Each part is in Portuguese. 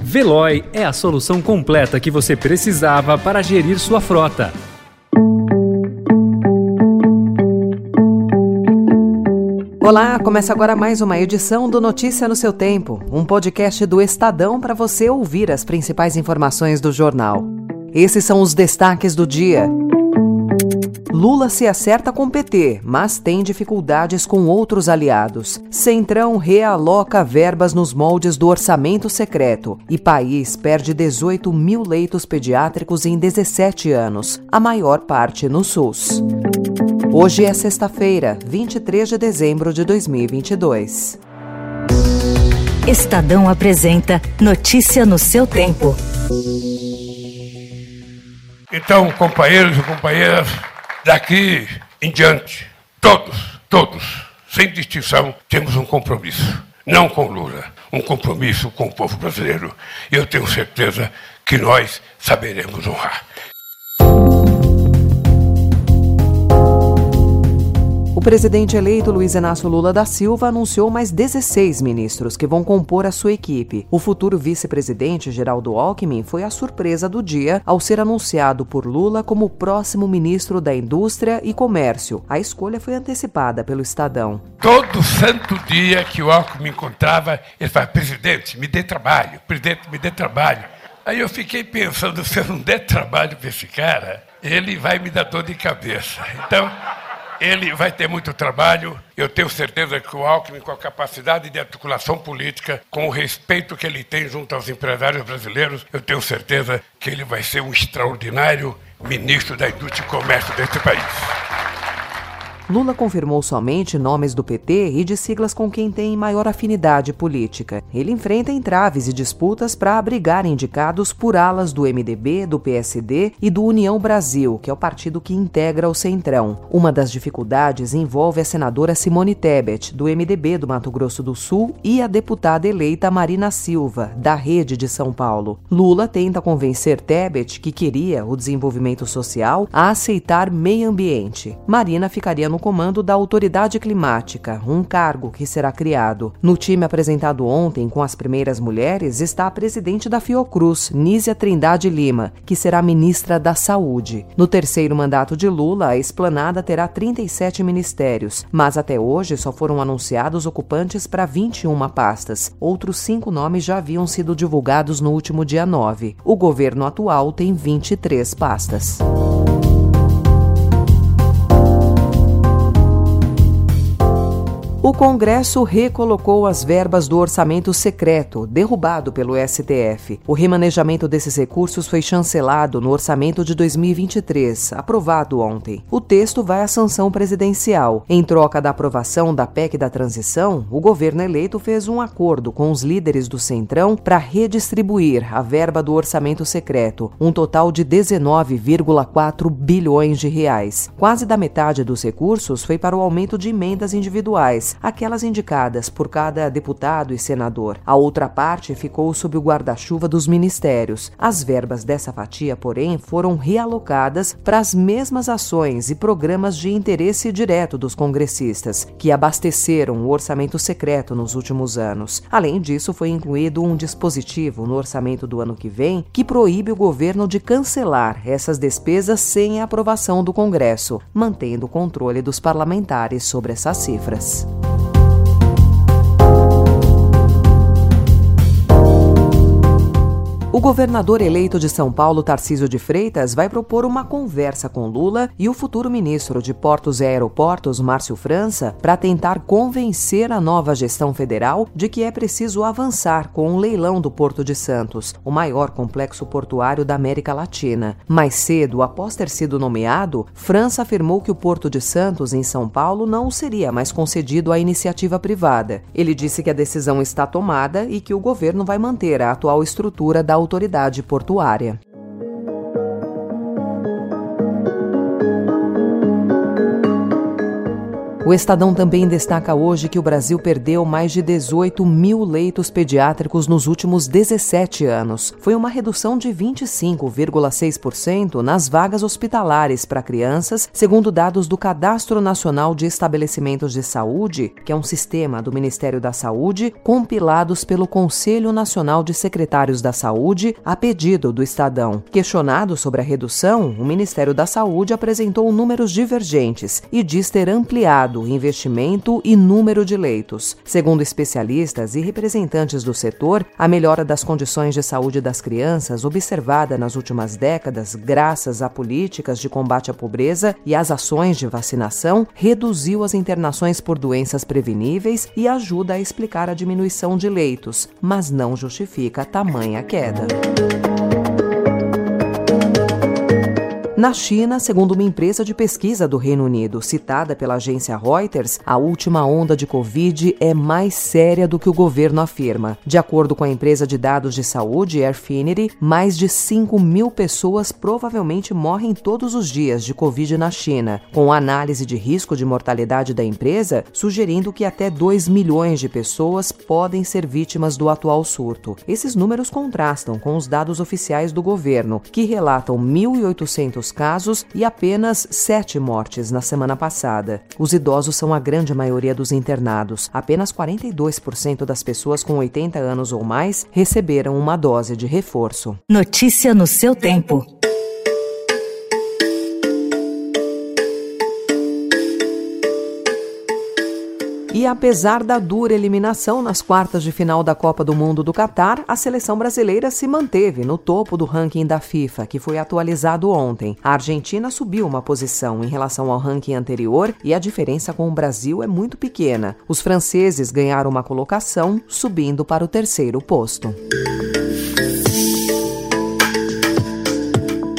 Veloy é a solução completa que você precisava para gerir sua frota. Olá, começa agora mais uma edição do Notícia no seu Tempo, um podcast do Estadão para você ouvir as principais informações do jornal. Esses são os destaques do dia. Lula se acerta com PT, mas tem dificuldades com outros aliados. Centrão realoca verbas nos moldes do orçamento secreto. E país perde 18 mil leitos pediátricos em 17 anos, a maior parte no SUS. Hoje é sexta-feira, 23 de dezembro de 2022. Estadão apresenta Notícia no seu tempo. Então, companheiros e companheiras, Daqui em diante, todos, todos, sem distinção, temos um compromisso. Não com Lula, um compromisso com o povo brasileiro. Eu tenho certeza que nós saberemos honrar. Presidente eleito Luiz Inácio Lula da Silva anunciou mais 16 ministros que vão compor a sua equipe. O futuro vice-presidente Geraldo Alckmin foi a surpresa do dia ao ser anunciado por Lula como próximo ministro da Indústria e Comércio. A escolha foi antecipada pelo Estadão. Todo santo dia que o Alckmin encontrava, ele falava: presidente, me dê trabalho, presidente, me dê trabalho. Aí eu fiquei pensando: se eu não der trabalho para esse cara, ele vai me dar dor de cabeça. Então. Ele vai ter muito trabalho. Eu tenho certeza que o Alckmin, com a capacidade de articulação política, com o respeito que ele tem junto aos empresários brasileiros, eu tenho certeza que ele vai ser um extraordinário ministro da Indústria e Comércio deste país. Lula confirmou somente nomes do PT e de siglas com quem tem maior afinidade política. Ele enfrenta entraves e disputas para abrigar indicados por alas do MDB, do PSD e do União Brasil, que é o partido que integra o Centrão. Uma das dificuldades envolve a senadora Simone Tebet, do MDB do Mato Grosso do Sul, e a deputada eleita Marina Silva, da Rede de São Paulo. Lula tenta convencer Tebet, que queria o desenvolvimento social, a aceitar meio ambiente. Marina ficaria no comando da Autoridade Climática, um cargo que será criado. No time apresentado ontem com as primeiras mulheres está a presidente da Fiocruz, Nízia Trindade Lima, que será ministra da Saúde. No terceiro mandato de Lula, a esplanada terá 37 ministérios, mas até hoje só foram anunciados ocupantes para 21 pastas. Outros cinco nomes já haviam sido divulgados no último dia 9. O governo atual tem 23 pastas. O Congresso recolocou as verbas do orçamento secreto, derrubado pelo STF. O remanejamento desses recursos foi chancelado no orçamento de 2023, aprovado ontem. O texto vai à sanção presidencial. Em troca da aprovação da PEC da transição, o governo eleito fez um acordo com os líderes do Centrão para redistribuir a verba do orçamento secreto, um total de 19,4 bilhões de reais. Quase da metade dos recursos foi para o aumento de emendas individuais aquelas indicadas por cada deputado e senador. A outra parte ficou sob o guarda-chuva dos ministérios. As verbas dessa fatia, porém, foram realocadas para as mesmas ações e programas de interesse direto dos congressistas, que abasteceram o orçamento secreto nos últimos anos. Além disso, foi incluído um dispositivo no orçamento do ano que vem que proíbe o governo de cancelar essas despesas sem a aprovação do Congresso, mantendo o controle dos parlamentares sobre essas cifras. O governador eleito de São Paulo, Tarcísio de Freitas, vai propor uma conversa com Lula e o futuro ministro de Portos e Aeroportos, Márcio França, para tentar convencer a nova gestão federal de que é preciso avançar com o um leilão do Porto de Santos, o maior complexo portuário da América Latina. Mais cedo, após ter sido nomeado, França afirmou que o Porto de Santos, em São Paulo, não seria mais concedido à iniciativa privada. Ele disse que a decisão está tomada e que o governo vai manter a atual estrutura da autoridade portuária. O Estadão também destaca hoje que o Brasil perdeu mais de 18 mil leitos pediátricos nos últimos 17 anos. Foi uma redução de 25,6% nas vagas hospitalares para crianças, segundo dados do Cadastro Nacional de Estabelecimentos de Saúde, que é um sistema do Ministério da Saúde, compilados pelo Conselho Nacional de Secretários da Saúde, a pedido do Estadão. Questionado sobre a redução, o Ministério da Saúde apresentou números divergentes e diz ter ampliado o investimento e número de leitos. Segundo especialistas e representantes do setor, a melhora das condições de saúde das crianças, observada nas últimas décadas graças a políticas de combate à pobreza e às ações de vacinação, reduziu as internações por doenças preveníveis e ajuda a explicar a diminuição de leitos, mas não justifica tamanha queda. Na China, segundo uma empresa de pesquisa do Reino Unido, citada pela agência Reuters, a última onda de Covid é mais séria do que o governo afirma. De acordo com a empresa de dados de saúde Airfinity, mais de 5 mil pessoas provavelmente morrem todos os dias de Covid na China, com análise de risco de mortalidade da empresa sugerindo que até 2 milhões de pessoas podem ser vítimas do atual surto. Esses números contrastam com os dados oficiais do governo, que relatam 1.800 casos e apenas sete mortes na semana passada. Os idosos são a grande maioria dos internados. Apenas 42% das pessoas com 80 anos ou mais receberam uma dose de reforço. Notícia no seu tempo. E apesar da dura eliminação nas quartas de final da Copa do Mundo do Catar, a seleção brasileira se manteve no topo do ranking da FIFA, que foi atualizado ontem. A Argentina subiu uma posição em relação ao ranking anterior e a diferença com o Brasil é muito pequena. Os franceses ganharam uma colocação, subindo para o terceiro posto.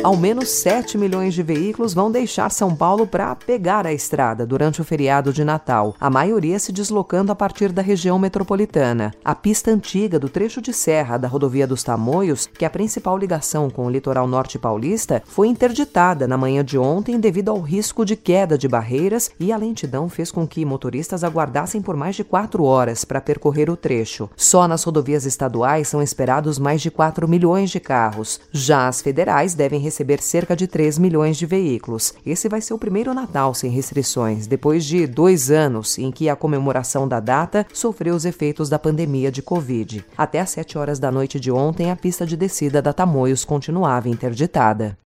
Ao menos 7 milhões de veículos vão deixar São Paulo para pegar a estrada durante o feriado de Natal, a maioria se deslocando a partir da região metropolitana. A pista antiga do trecho de serra da rodovia dos Tamoios, que é a principal ligação com o litoral norte paulista, foi interditada na manhã de ontem devido ao risco de queda de barreiras e a lentidão fez com que motoristas aguardassem por mais de quatro horas para percorrer o trecho. Só nas rodovias estaduais são esperados mais de 4 milhões de carros. Já as federais devem receber receber cerca de 3 milhões de veículos. Esse vai ser o primeiro Natal sem restrições, depois de dois anos em que a comemoração da data sofreu os efeitos da pandemia de Covid. Até às 7 horas da noite de ontem, a pista de descida da Tamoios continuava interditada.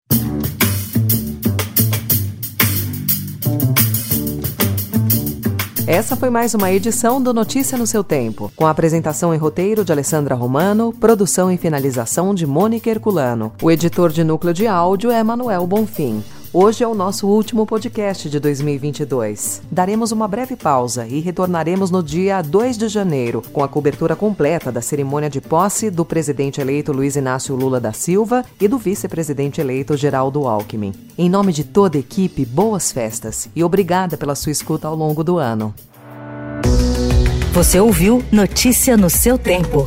Essa foi mais uma edição do Notícia no seu Tempo, com a apresentação e roteiro de Alessandra Romano, produção e finalização de Mônica Herculano. O editor de núcleo de áudio é Manuel Bonfim. Hoje é o nosso último podcast de 2022. Daremos uma breve pausa e retornaremos no dia 2 de janeiro, com a cobertura completa da cerimônia de posse do presidente eleito Luiz Inácio Lula da Silva e do vice-presidente eleito Geraldo Alckmin. Em nome de toda a equipe, boas festas e obrigada pela sua escuta ao longo do ano. Você ouviu Notícia no seu tempo.